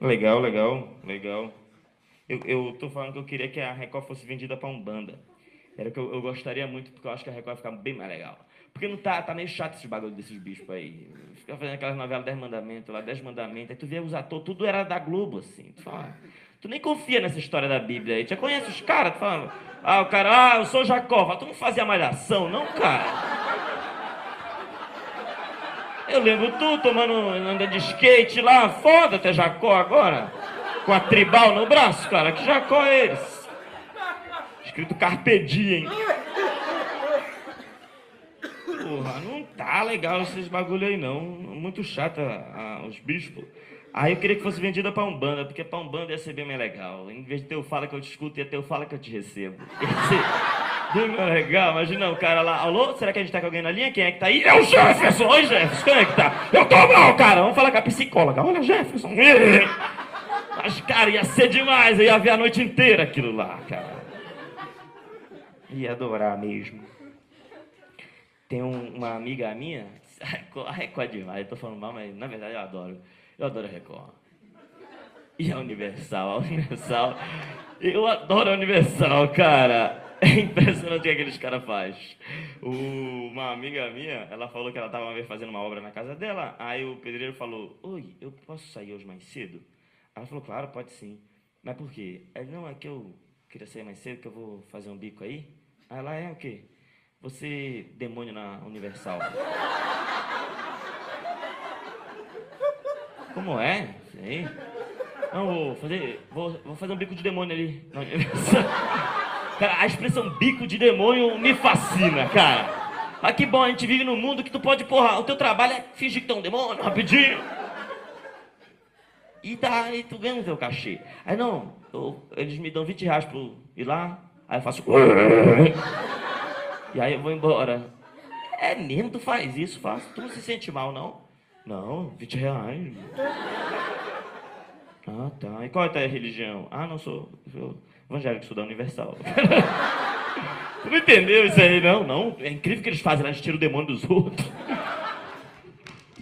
Legal, legal, legal. Eu, eu tô falando que eu queria que a Record fosse vendida pra Umbanda. Era o que eu, eu gostaria muito, porque eu acho que a Record vai ficar bem mais legal. Porque não tá, tá meio chato esse bagulho desses bichos aí. Fica fazendo aquelas novelas Dez Mandamentos lá, Dez Mandamentos. Aí tu vê os atores, tudo era da Globo, assim. Tu fala, tu nem confia nessa história da Bíblia aí. Tu já conhece os caras? Tu fala, ah, o cara, ah, eu sou Jacó. Tu não fazia malhação, não, cara? Eu lembro tu tomando, andando de skate lá, foda até Jacó agora. Com a tribal no braço, cara. Que Jacó é esse? Escrito Carpe Diem. Porra, não tá legal esses bagulho aí não. Muito chato a, os bichos. Aí eu queria que fosse vendida pra Umbanda, porque pra Umbanda ia ser bem mais legal. Em vez de ter o fala que eu te escuto, ia ter o fala que eu te recebo. Ia ser bem mais legal. Imagina o cara lá, alô, será que a gente tá com alguém na linha? Quem é que tá aí? É o Jefferson! Oi, Jefferson, quem é que tá? Eu tô mal, cara! Vamos falar com a psicóloga. Olha, Jefferson! Mas, cara, ia ser demais, eu ia ver a noite inteira aquilo lá, cara. Ia adorar mesmo. Tem um, uma amiga minha, a Record é demais, eu tô falando mal, mas na verdade eu adoro. Eu adoro a Record. E a Universal, a Universal. Eu adoro a Universal, cara. É impressionante o que aqueles caras fazem. Uma amiga minha, ela falou que ela vez fazendo uma obra na casa dela. Aí o pedreiro falou: Oi, eu posso sair hoje mais cedo? Ela falou: Claro, pode sim. Mas por quê? Ele: Não, é que eu queria sair mais cedo, que eu vou fazer um bico aí. Aí ela: É o quê? Você, demônio na Universal. Como é? Sei. Não, vou fazer, vou, vou fazer um bico de demônio ali na Universal. Cara, a expressão bico de demônio me fascina, cara. Ah, que bom, a gente vive num mundo que tu pode, porra, o teu trabalho é fingir que tu é um demônio, rapidinho. E tá, e tu ganha o teu cachê. Aí não, eu, eles me dão 20 reais pro ir lá, aí eu faço. E aí eu vou embora. É mesmo, tu faz isso, faz. Tu não se sente mal, não? Não, 20 reais. Ah, tá. E qual é a tua religião? Ah, não, sou, sou evangélico, sou da Universal. tu não entendeu isso aí, não? Não, é incrível que eles fazem, eles tiram o demônio dos outros.